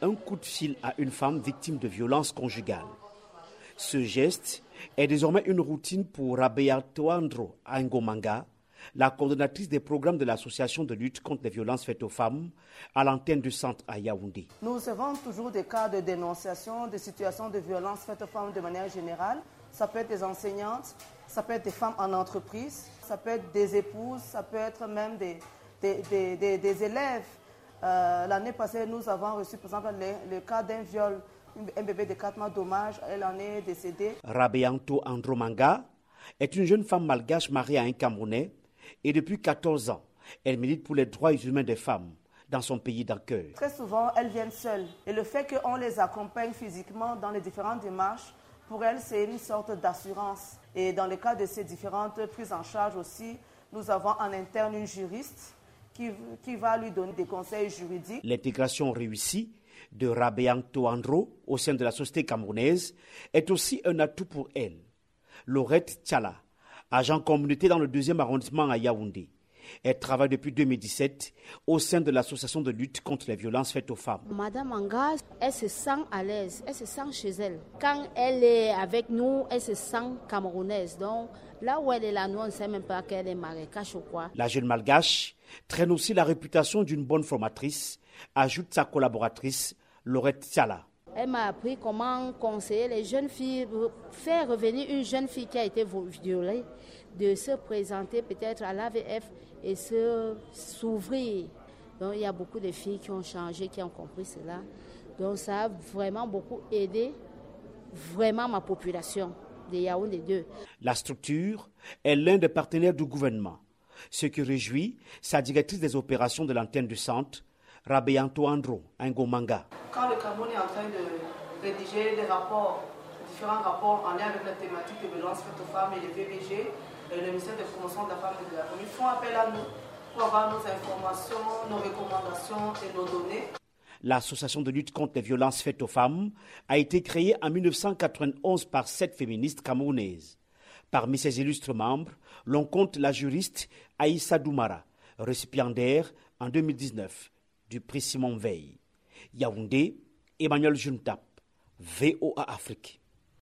Un coup de fil à une femme victime de violences conjugales. Ce geste est désormais une routine pour Rabea Toandro Angomanga, la coordonnatrice des programmes de l'Association de lutte contre les violences faites aux femmes à l'antenne du centre à Yaoundé. Nous avons toujours des cas de dénonciation de situations de violences faites aux femmes de manière générale. Ça peut être des enseignantes, ça peut être des femmes en entreprise, ça peut être des épouses, ça peut être même des, des, élèves. Euh, l'année passée, nous avons reçu, par exemple, le cas d'un viol un bébé de 4 mois dommage, elle en est décédée. Rabeanto Andromanga est une jeune femme malgache mariée à un Camerounais et depuis 14 ans, elle milite pour les droits humains des femmes dans son pays d'accueil. Très souvent, elles viennent seules et le fait qu'on les accompagne physiquement dans les différentes démarches, pour elles, c'est une sorte d'assurance. Et dans le cas de ces différentes prises en charge aussi, nous avons en interne une juriste qui, qui va lui donner des conseils juridiques. L'intégration réussie de Rabeanto Andro au sein de la société camerounaise est aussi un atout pour elle. Laurette Tchala, agent communauté dans le deuxième arrondissement à Yaoundé. Elle travaille depuis 2017 au sein de l'association de lutte contre les violences faites aux femmes. Madame Anga, elle se sent à l'aise, elle se sent chez elle. Quand elle est avec nous, elle se sent camerounaise. Donc là où elle est là, nous on ne sait même pas qu'elle est marécache ou quoi. La jeune malgache traîne aussi la réputation d'une bonne formatrice, ajoute sa collaboratrice Laurette Tiala. Elle m'a appris comment conseiller les jeunes filles, faire revenir une jeune fille qui a été violée, de se présenter peut-être à l'AVF et se s'ouvrir. Donc il y a beaucoup de filles qui ont changé, qui ont compris cela. Donc ça a vraiment beaucoup aidé vraiment ma population de Yaoundé 2. La structure est l'un des partenaires du gouvernement ce qui réjouit sa directrice des opérations de l'antenne du centre, Rabeanto Andro Ngomanga. Quand le Cameroun est en train de rédiger des rapports, différents rapports en lien avec la thématique de violence faites aux femmes et les VBG, et le ministère de promotion de la femme et de la famille font appel à nous pour avoir nos informations, nos recommandations et nos données. L'association de lutte contre les violences faites aux femmes a été créée en 1991 par sept féministes camerounaises. Parmi ses illustres membres, l'on compte la juriste Aïssa Doumara, récipiendaire en 2019 du prix Simon Veil. Yaoundé, Emmanuel Juntap, VOA Afrique.